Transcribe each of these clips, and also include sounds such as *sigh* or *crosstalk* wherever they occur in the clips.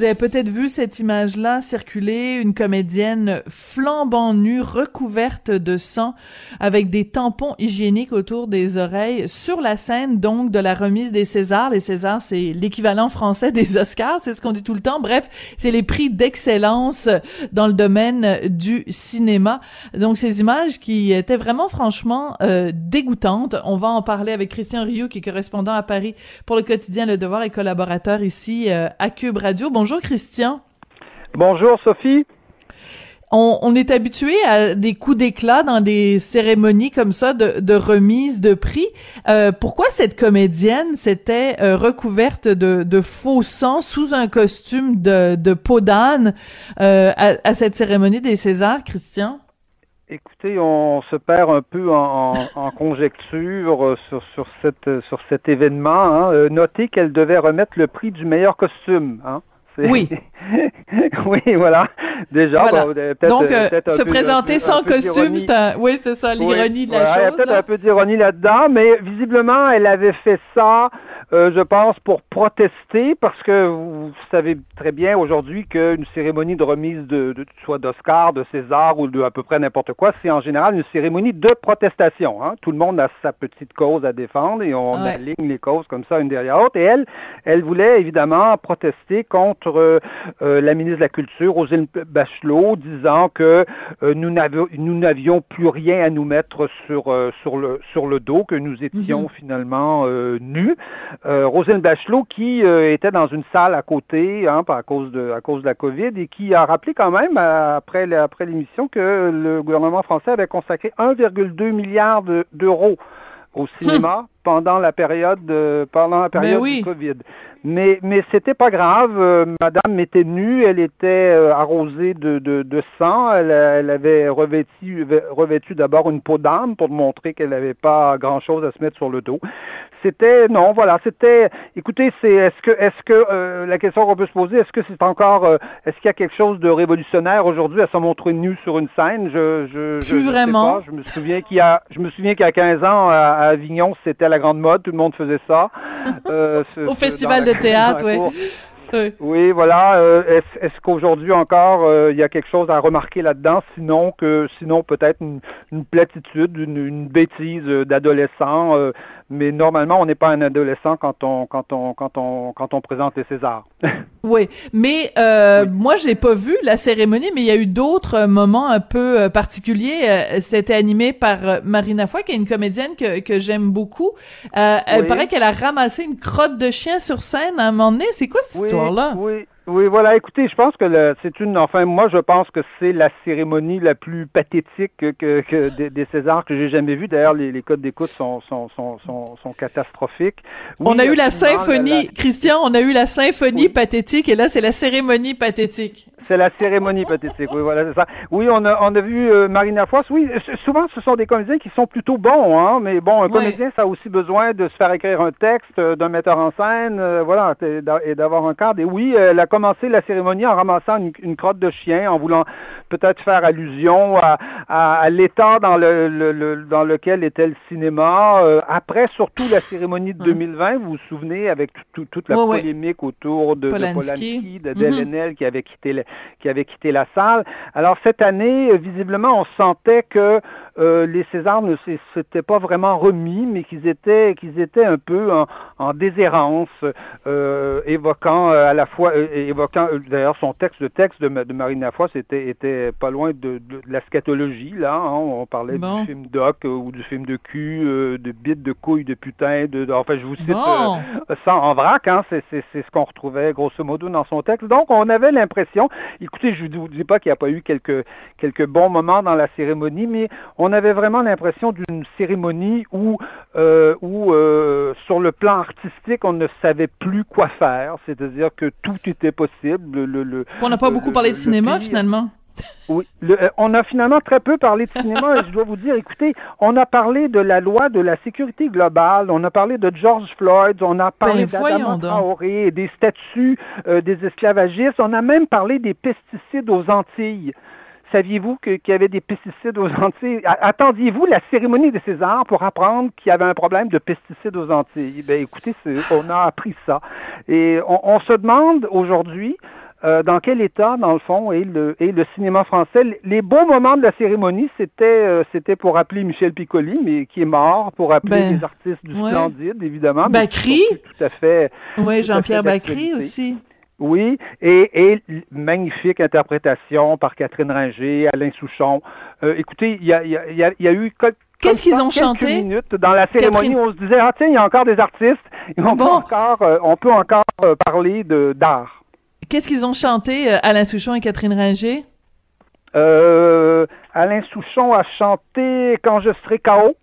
Vous avez peut-être vu cette image-là circuler, une comédienne flambant nue, recouverte de sang, avec des tampons hygiéniques autour des oreilles, sur la scène donc de la remise des Césars. Les Césars, c'est l'équivalent français des Oscars, c'est ce qu'on dit tout le temps. Bref, c'est les prix d'excellence dans le domaine du cinéma. Donc ces images qui étaient vraiment franchement euh, dégoûtantes. On va en parler avec Christian Rioux, qui est correspondant à Paris pour le quotidien Le Devoir et collaborateur ici euh, à Cube Radio. Bonjour Christian. Bonjour Sophie. On, est habitué à des coups d'éclat dans des cérémonies comme ça de, remise de prix. Euh, pourquoi cette comédienne s'était euh, recouverte de, faux sang sous un costume de, peau d'âne euh, à, cette cérémonie des Césars, Christian? Écoutez, on se perd un peu en, conjecture sur, cette, sur cet événement. Hein. notez qu'elle devait remettre le prix du meilleur costume. Hein. Oui. *laughs* oui, voilà. Déjà, donc euh, se présenter sans costume, c'est oui, c'est ça l'ironie de la chose. Il y a peut-être un peu d'ironie là-dedans, mais visiblement, elle avait fait ça euh, je pense, pour protester, parce que vous savez très bien aujourd'hui qu'une cérémonie de remise de, de soit d'Oscar, de César ou de à peu près n'importe quoi, c'est en général une cérémonie de protestation. Hein. Tout le monde a sa petite cause à défendre et on aligne les causes comme ça une derrière l'autre. Et elle, elle voulait évidemment protester contre euh, euh, la ministre de la Culture, Rosine Bachelot, disant que nous n'avions plus rien à nous mettre sur sur le sur le dos, que nous étions mhm. finalement nus. Euh, Rosine Bachelot qui euh, était dans une salle à côté hein, à cause de la COVID et qui a rappelé quand même après après l'émission que le gouvernement français avait consacré 1,2 milliard d'euros au cinéma pendant la période de, pendant la ben période du Covid. Mais mais c'était pas grave. Euh, madame était nue, elle était euh, arrosée de, de, de sang. Elle, elle, avait revêtu revêtu d'abord une peau d'âme pour montrer qu'elle n'avait pas grand chose à se mettre sur le dos. C'était non, voilà, c'était. Écoutez, c'est est-ce que est-ce que euh, la question qu'on peut se poser, est-ce que c'est encore est-ce qu'il y a quelque chose de révolutionnaire aujourd'hui à se montrer nue sur une scène? Je je, je, vraiment. Je me souviens qu'il y a je me souviens qu'il y a 15 ans à, à Avignon, c'était la grande mode, tout le monde faisait ça. *laughs* Euh, Au festival de théâtre, oui. Oui. voilà. Euh, est-ce qu'aujourd'hui encore euh, il y a quelque chose à remarquer là-dedans, sinon que sinon peut-être une, platitude, une, bêtise d'adolescent, mais normalement on n'est pas un adolescent quand on quand on quand on quand on présente les Césars. *laughs* oui, mais euh, moi j'ai pas vu la cérémonie, mais il y a eu d'autres moments un peu particuliers. C'était animé par Marina Foy, qui est une comédienne que que j'aime beaucoup. Elle paraît qu'elle a ramassé une crotte de chien sur scène à un moment donné. C'est quoi cette histoire-là? Oui. Oui, voilà. Écoutez, je pense que c'est une. Enfin, moi, je pense que c'est la cérémonie la plus pathétique que, que, des, Césars que j'ai jamais vue. D'ailleurs, les, les codes d'écoute sont, sont, sont, sont, catastrophiques. on a eu la symphonie, Christian. On a eu la symphonie pathétique, et là, c'est la cérémonie pathétique. C'est la cérémonie pathétique. Oui, voilà, c'est ça. Oui, on a, on a vu euh, Marina Foss. Oui, souvent, ce sont des comédiens qui sont plutôt bons, hein. Mais bon, un comédien, ça a aussi besoin de se faire écrire un texte, euh, d'un metteur en scène, euh, voilà, et d'avoir un cadre. Et oui, la commencé la cérémonie en ramassant une, crotte de chien, en voulant peut-être faire allusion à, à, l'état dans, le, dans lequel était le cinéma. Euh, après, surtout la cérémonie de 2020, vous vous souvenez, avec toute la polémique autour de Polanski, de, mm qui avait quitté la, qui avait quitté la salle. Alors cette année, visiblement, on sentait que euh, les Césars ne s'étaient pas vraiment remis, mais qu'ils étaient qu'ils étaient un peu en, en déshérence, euh, évoquant à la fois évoquant euh, d'ailleurs son texte, le texte de, de Marina Foss était, était pas loin de, de, la scatologie, là. Hein. on parlait du film doc euh, ou du film de cul, euh, de bite, de couilles, de putain, de, enfin je vous cite ça en vrac, hein, c'est, ce qu'on retrouvait grosso modo dans son texte. Donc on avait l'impression, écoutez, je ne vous dis pas qu'il n'y a pas eu quelques, quelques bons moments dans la cérémonie, mais on avait vraiment l'impression d'une cérémonie où, où sur le plan artistique, on ne savait plus quoi faire, c'est-à-dire que tout était possible. Le, on n'a pas beaucoup parlé de cinéma finalement. Oui, euh, on a finalement très peu parlé de cinéma. je dois vous dire, écoutez, on a parlé de la loi de la sécurité globale, on a parlé de George Floyd, on a parlé ben, Traoré, des statuts euh, des esclavagistes, on a même parlé des pesticides aux Antilles. saviez-vous qu'il y avait des pesticides aux Antilles? Attendiez-vous la cérémonie des Césars pour apprendre qu'il y avait un problème de pesticides aux Antilles? Ben, écoutez, on a appris ça. Et on se demande aujourd'hui euh, dans quel état, dans le fond, est le, est le cinéma français? Les bons moments de la cérémonie, c'était euh, c'était pour appeler Michel Piccoli, mais qui est mort, pour appeler ben, les artistes du Splendide, évidemment. Bacry. Tout à fait. Oui, Jean-Pierre Bacry aussi. Oui, et, et, magnifique interprétation par Catherine Ringer, Alain Souchon. Euh, écoutez, il y a, y, a, y a eu Qu'est-ce qu'ils ont chanté? minutes dans la cérémonie, on se disait ah tiens, il y a encore des artistes, on peut encore on peut encore parler de d'art. Qu'est-ce qu'ils ont chanté, euh, Alain Souchon et Catherine Ringer? Euh, Alain Souchon a chanté Quand je serai KO.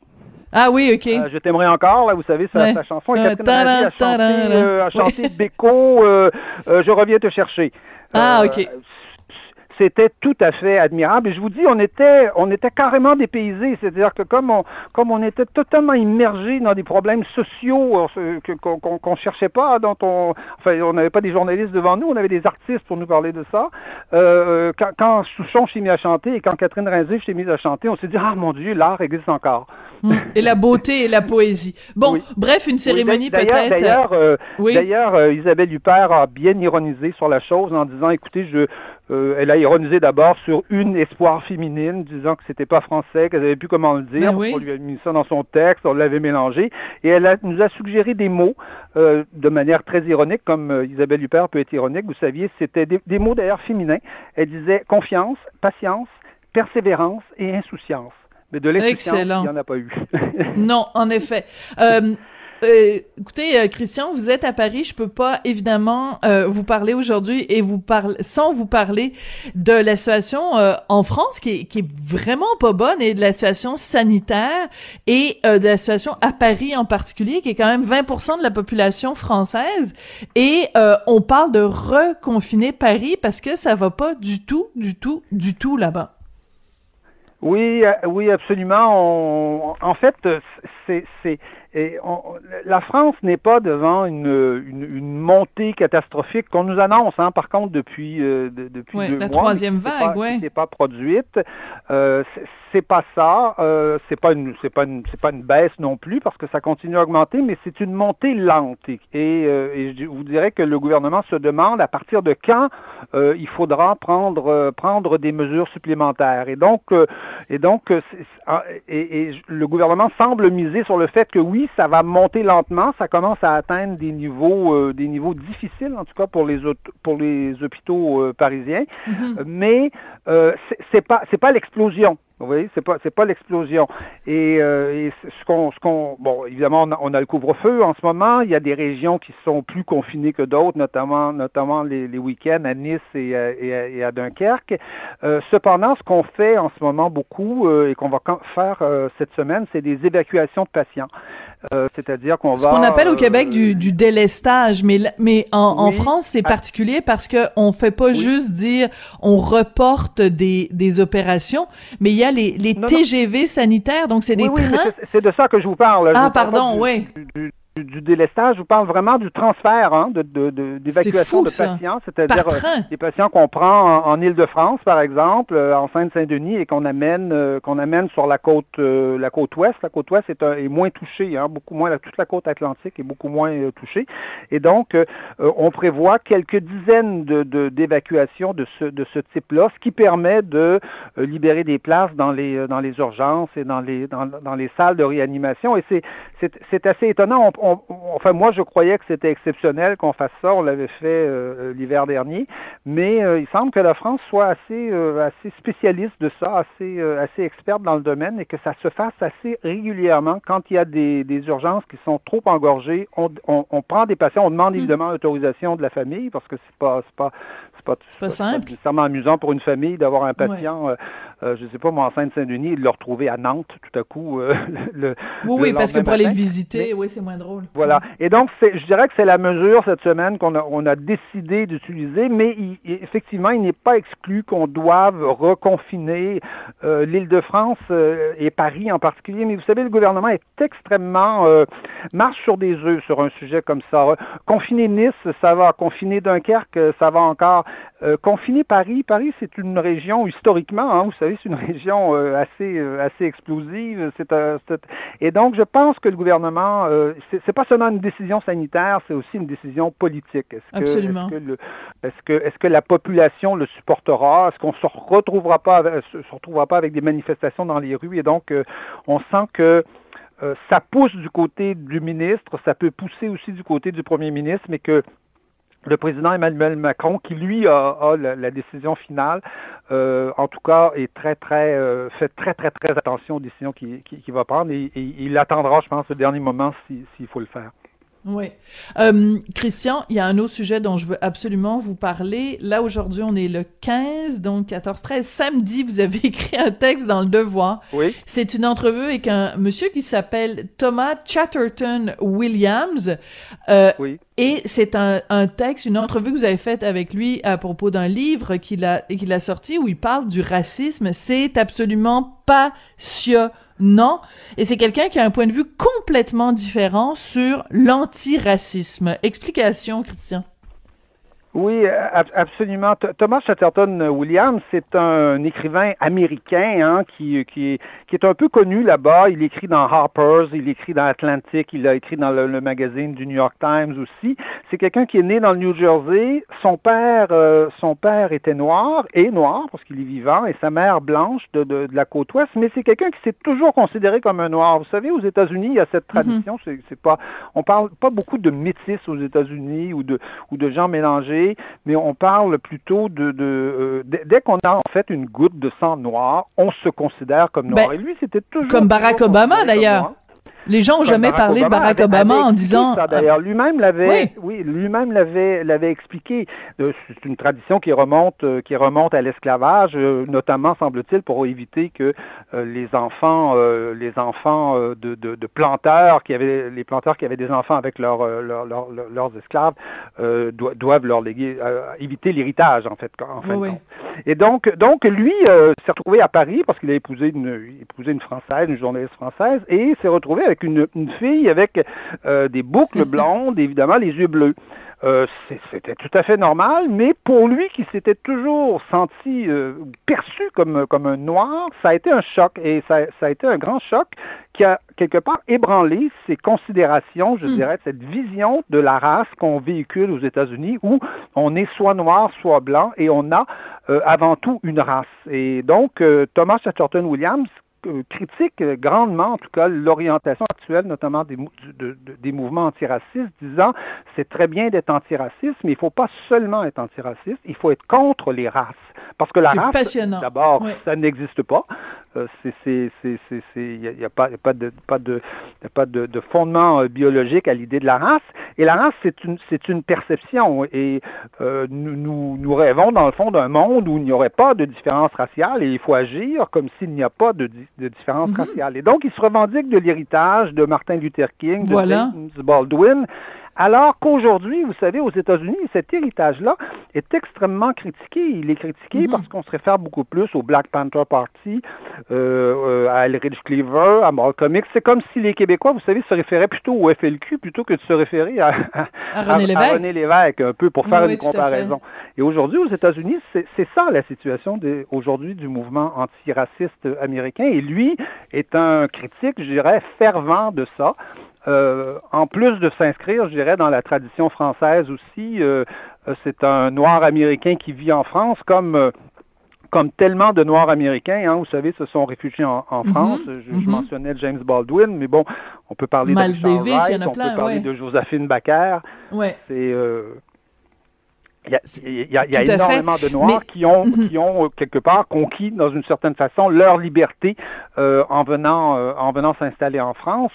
Ah oui, OK. Euh, je t'aimerais encore, là, vous savez, sa, sa chanson. Et Catherine Ringer a chanté, a chanté Beko, Je reviens te chercher. Ah, OK c'était tout à fait admirable. Et je vous dis, on était, on était carrément dépaysés. C'est-à-dire que comme on, comme on était totalement immergés dans des problèmes sociaux euh, qu'on ne cherchait pas, dont on, enfin, on n'avait pas des journalistes devant nous, on avait des artistes pour nous parler de ça. Euh, quand, quand Souchon s'est mis à chanter et quand Catherine Rinzé s'est mise à chanter, on s'est dit, ah mon Dieu, l'art existe encore. Hum. Et la beauté et la poésie. Bon, bref, une cérémonie peut-être. D'ailleurs, euh, d'ailleurs, Isabelle Huppert a bien ironisé sur la chose en disant, écoutez, je, euh, elle a ironisé d'abord sur une espoir féminine, disant que c'était pas français, qu'elle n'avait plus comment le dire. Ben on lui a mis ça dans son texte, on l'avait mélangé. Et elle nous a suggéré des mots euh, de manière très ironique, comme euh, Isabelle Huppert peut être ironique. Vous saviez, c'était des, mots d'ailleurs féminins. Elle disait confiance, patience, persévérance et insouciance. Mais de l'insouciance, il n'y en a pas eu. *laughs* non, en effet. Euh, euh, écoutez, euh, Christian, vous êtes à Paris. Je peux pas évidemment euh, vous parler aujourd'hui et vous parler sans vous parler de la situation en France qui est, qui est vraiment pas bonne et de la situation sanitaire et de la situation à Paris en particulier qui est quand même 20% de la population française et on parle de reconfiner Paris parce que ça va pas du tout, du tout, du tout là-bas. Oui, oui, absolument. en fait, c'est et la France n'est pas devant une, une, montée catastrophique qu'on nous annonce, hein, par contre, depuis, euh, depuis deux la mois. troisième vague, oui. n'est pas produite. Euh, c'est pas ça. Euh, c'est pas une, c'est pas une, c'est pas une baisse non plus parce que ça continue à augmenter, mais c'est une montée lente. Et, euh, et, je vous dirais que le gouvernement se demande à partir de quand euh, il faudra prendre prendre des mesures supplémentaires. Et donc, et donc, ah, et, et, le gouvernement semble miser sur le fait que oui, ça va monter lentement. Ça commence à atteindre des niveaux, des niveaux difficiles en tout cas pour les pour les hôpitaux parisiens. Mm-hmm. Mais c'est pas c'est pas l'explosion. Vous voyez, c'est pas c'est pas l'explosion. Et, euh, ce qu'on ce qu'on bon évidemment on a, on a le couvre-feu en ce moment. Il y a des régions qui sont plus confinées que d'autres, notamment notamment les, les week-ends à Nice et, et, à Dunkerque. Euh, cependant, ce qu'on fait en ce moment beaucoup euh, et qu'on va faire euh, cette semaine, c'est des évacuations de patients. Euh, c'est-à-dire qu'on va. Ce qu'on appelle au Québec du, du délestage, mais mais en, en France c'est ah. particulier parce que on fait pas juste dire on reporte des des opérations, mais il y a les les TGV sanitaires, donc c'est des trains. C'est de ça que je vous parle. Ah pardon, oui du délestage, je vous parle vraiment du transfert hein, de, d'évacuation de, patients, c'est-à-dire euh, des patients qu'on prend en, Île-de-France, par exemple, euh, en Seine-Saint-Denis, et qu'on amène euh, qu'on amène sur la côte la côte ouest. La côte ouest est, est moins touchée, hein, beaucoup moins toute la côte atlantique est beaucoup moins touchée, et donc on prévoit quelques dizaines de, d'évacuations de ce de ce type-là, ce qui permet de libérer des places dans les dans les urgences et dans les dans, dans les salles de réanimation. Et c'est c'est, c'est assez étonnant. On, enfin, moi, je croyais que c'était exceptionnel qu'on fasse ça. On l'avait fait euh, l'hiver dernier, mais euh, il semble que la France soit assez, euh, assez spécialiste de ça, assez, assez experte dans le domaine, et que ça se fasse assez régulièrement quand il y a des, des urgences qui sont trop engorgées. On, on, on prend des patients, on demande hmm. évidemment l'autorisation de la famille parce que c'est pas, pas, pas, pas, simple. Pas nécessairement amusant pour une famille d'avoir un patient, je ne sais pas, moi, en Seine-Saint-Denis, et de le retrouver à Nantes tout à coup. *laughs* le, oui, oui, parce que pour aller le visiter, oui, c'est moins drôle. Voilà. Et donc, je dirais que c'est la mesure cette semaine qu'on a, on a décidé d'utiliser, mais effectivement, il n'est pas exclu qu'on doive reconfiner euh, l'Île-de-France euh, et Paris en particulier. Mais vous savez, le gouvernement est extrêmement euh, marche sur des œufs sur un sujet comme ça. Confiner Nice, ça va. Confiner Dunkerque, ça va encore. Euh, confiner Paris. Paris, c'est une région historiquement, hein, vous savez, c'est une *laughs* région euh, assez assez explosive. C'est et donc je pense que le gouvernement, c'est pas seulement une décision sanitaire, c'est aussi une décision politique. Est-ce que, Absolument. Est-ce que, est-ce que la population le supportera? Est-ce qu'on se retrouvera pas se retrouvera pas avec des manifestations dans les rues? Et donc on sent que euh, ça pousse du côté du ministre, ça peut pousser aussi du côté du premier ministre, mais que le président Emmanuel Macron, qui lui a, la, décision finale, euh, en tout cas, est très, très, euh, fait très, très, très attention aux décisions qu'il va prendre et, il attendra, je pense, le dernier moment s'il faut le faire. Oui. Euh, Christian, il y a un autre sujet dont je veux absolument vous parler. Là, aujourd'hui, on est le 15, donc 14-13. Samedi, vous avez *laughs* écrit un texte dans Le Devoir. Oui. C'est une entrevue avec un monsieur qui s'appelle Thomas Chatterton Williams. Euh, oui. Et c'est un, un, texte, une entrevue que vous avez faite avec lui à propos d'un livre qu'il a, qu'il a sorti où il parle du racisme. C'est absolument passionnant. Et c'est quelqu'un qui a un point de vue complètement différent sur l'antiracisme. Explication, Christian. Oui, absolument. Thomas Chatterton Williams, c'est un écrivain américain hein, qui, qui, qui, est un peu connu là-bas. Il écrit dans Harper's, il écrit dans Atlantic, il a écrit dans le, magazine du New York Times aussi. C'est quelqu'un qui est né dans le New Jersey. Son père, euh, son père était noir et noir parce qu'il est vivant, et sa mère blanche de, de, de la côte ouest. Mais c'est quelqu'un qui s'est toujours considéré comme un noir. Vous savez, aux États-Unis, il y a cette mhm. tradition. C'est pas, on parle pas beaucoup de métis aux États-Unis ou de ou de gens mélangés mais on parle plutôt de, euh, dès qu'on a en fait une goutte de sang noir, on se considère comme noir. Ben, Et lui, c'était toujours comme Barack Obama d'ailleurs. Les gens ont jamais parlé de Barack Obama en disant. D'ailleurs, lui-même l'avait, oui, lui-même l'avait, l'avait expliqué. Euh, c'est une tradition qui remonte, euh, qui remonte à l'esclavage, euh, notamment semble-t-il pour éviter que les enfants, les enfants de, de, de, planteurs qui avaient, les planteurs qui avaient des enfants avec leurs leurs esclaves, doivent leur léguer, éviter l'héritage en fait. En fin oui, Et donc, donc lui s'est retrouvé à Paris parce qu'il a épousé une, épousé une française, une journaliste française, et s'est retrouvé avec une, fille avec euh, des boucles *laughs* blondes, évidemment les yeux bleus. Euh, c'était tout à fait normal, mais pour lui qui s'était toujours senti euh, perçu comme, comme un noir, ça a été un choc et ça, ça, a été un grand choc qui a quelque part ébranlé ses considérations, je hmm. dirais, cette vision de la race qu'on véhicule aux États-Unis où on est soit noir, soit blanc et on a avant tout une race. Et donc, Thomas Chatterton Williams, critique grandement, en tout cas, l'orientation actuelle, notamment des, des mouvements antiracistes, disant c'est très bien d'être antiraciste, mais il ne faut pas seulement être antiraciste, il faut être contre les races. Parce que la race, d'abord, ça n'existe pas. Euh, il n'y a, pas, pas, de, pas, de, pas de, fondement euh, biologique à l'idée de la race. Et la race, c'est une, une perception. Et euh, nous, nous, rêvons, dans le fond, d'un monde où il n'y aurait pas de différence raciale et il faut agir comme s'il n'y a pas de, de différence mm-hmm. raciale. Et donc, il se revendique de l'héritage de Martin Luther King, de James Baldwin, alors qu'aujourd'hui, vous savez, aux États-Unis, cet héritage-là est extrêmement critiqué. Il est critiqué mhm. parce qu'on se réfère beaucoup plus au Black Panther Party, euh, euh, à Elridge Cleaver, à Malcolm X. C'est comme si les Québécois, vous savez, se référaient plutôt au FLQ plutôt que de se référer à, René, Lévesque. un peu pour faire une comparaison. Et aujourd'hui, aux États-Unis, c'est ça la situation aujourd'hui du mouvement antiraciste américain. Et lui est un critique, je dirais, fervent de ça. Euh, en plus de s'inscrire, je dirais, dans la tradition française aussi, euh, euh, c'est un noir américain qui vit en France comme comme tellement de Noirs américains, hein, vous savez, se sont réfugiés en, mhm. France. je, mhm. mentionnais James Baldwin, mais bon, on peut parler de Davis, Wright, on peut parler de Josephine Baker. Ouais. C'est il y a, énormément de Noirs qui ont, *laughs* qui ont euh, quelque part conquis, dans une certaine façon, leur liberté euh, en venant, euh, en venant s'installer en France.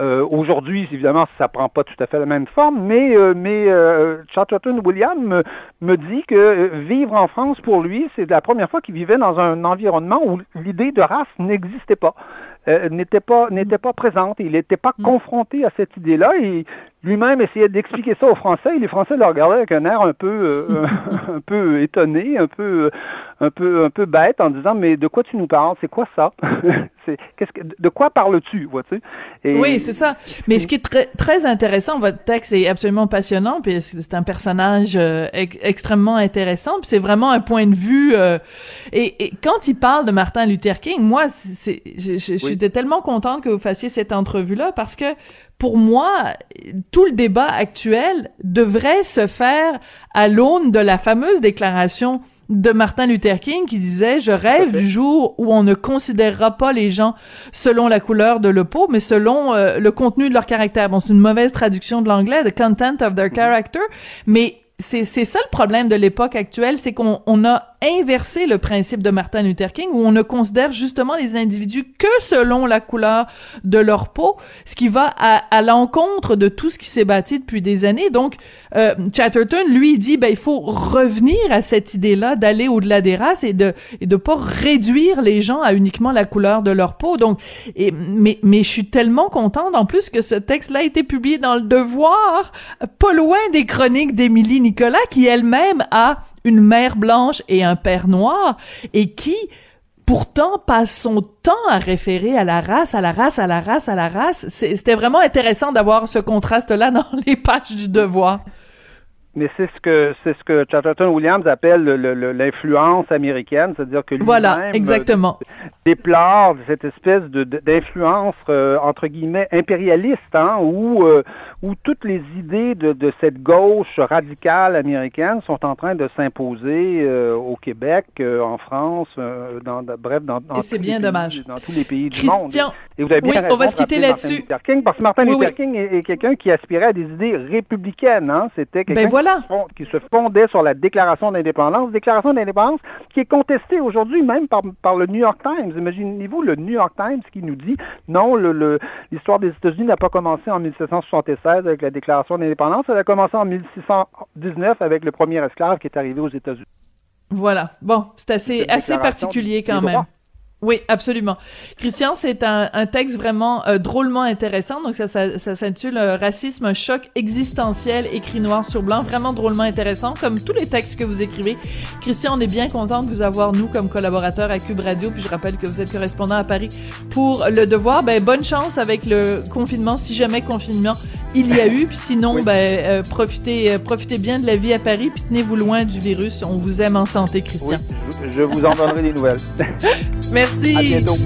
Aujourd'hui, évidemment, ça prend pas tout à fait la même forme, mais, mais Chatterton William me, me, dit que vivre en France, pour lui, c'est la première fois qu'il vivait dans un environnement où l'idée de race n'existait pas. n'était pas n'était pas présente. Il n'était pas mm. confronté à cette idée-là et lui-même essayait d'expliquer ça aux Français et les Français le regardaient avec un air un peu, euh, *laughs* un peu étonné, un peu, un peu, un peu bête en disant mais de quoi tu nous parles? C'est quoi ça? *laughs* C'est qu'est-ce que, de quoi parles-tu vois-tu Oui, c'est ça. Mais ce qui est très, très intéressant, votre texte est absolument passionnant, puis c'est un personnage euh, extrêmement intéressant, puis c'est vraiment un point de vue. Euh, et, et, quand il parle de Martin Luther King, moi, c'est, j'étais tellement contente que vous fassiez cette entrevue-là parce que pour moi, tout le débat actuel devrait se faire à l'aune de la fameuse déclaration de Martin Luther King qui disait je rêve du jour où on ne considérera pas les gens selon la couleur de leur peau mais selon euh, le contenu de leur caractère. Bon, c'est une mauvaise traduction de l'anglais, the content of their character, mais c'est c'est ça le problème de l'époque actuelle, c'est qu'on on a inversé le principe de Martin Luther King où on ne considère justement les individus que selon la couleur de leur peau, ce qui va à, à l'encontre de tout ce qui s'est bâti depuis des années. Donc euh, Chatterton lui dit ben il faut revenir à cette idée-là d'aller au-delà des races et de et de pas réduire les gens à uniquement la couleur de leur peau. Donc et mais mais je suis tellement contente en plus que ce texte-là a été publié dans le Devoir, pas loin des chroniques d'Émilie Nicolas qui elle-même a une mère blanche et un père noir et qui pourtant passe son temps à référer à la race, à la race, à la race, à la race. C'était vraiment intéressant d'avoir ce contraste-là *laughs* dans les pages du devoir. Mais c'est ce que c'est ce que Chatterton Williams appelle l'influence américaine, c'est-à-dire que lui voilà, euh, exactement. déplore cette espèce de d'influence euh, entre guillemets impérialiste, hein, où euh, où toutes les idées de, de, cette gauche radicale américaine sont en train de s'imposer au Québec, en France, dans, bref dans, dans c'est bien dommage dans tous les pays du monde. Et vous avez bien oui, on va se quitter là-dessus. Parce que Martin Luther King est, quelqu'un qui aspirait à des idées républicaines, hein, c'était quelqu'un ben voilà qui se fondait sur la déclaration d'indépendance, déclaration d'indépendance qui est contestée aujourd'hui même par, par le New York Times. Imaginez-vous le New York Times qui nous dit non, l'histoire le, des États-Unis n'a pas commencé en 1776 avec la déclaration d'indépendance, elle a commencé en 1619 avec le premier esclave qui est arrivé aux États-Unis. Voilà. Bon, c'est assez, assez particulier quand même. Oui, absolument. Christian, c'est un, un, texte vraiment euh, drôlement intéressant. Donc ça, ça, ça s'intitule euh, Racisme, un choc existentiel, écrit noir sur blanc. Vraiment drôlement intéressant, comme tous les textes que vous écrivez. Christian, on est bien content de vous avoir, nous, comme collaborateurs à Cube Radio. Puis je rappelle que vous êtes correspondant à Paris pour Le Devoir. Ben, bonne chance avec le confinement, si jamais confinement il y a eu. Puis sinon, ben, euh, profitez, profitez bien de la vie à Paris, puis tenez-vous loin du virus. On vous aime en santé, Christian. Oui, je vous en donnerai des nouvelles. *laughs* Merci. À bientôt.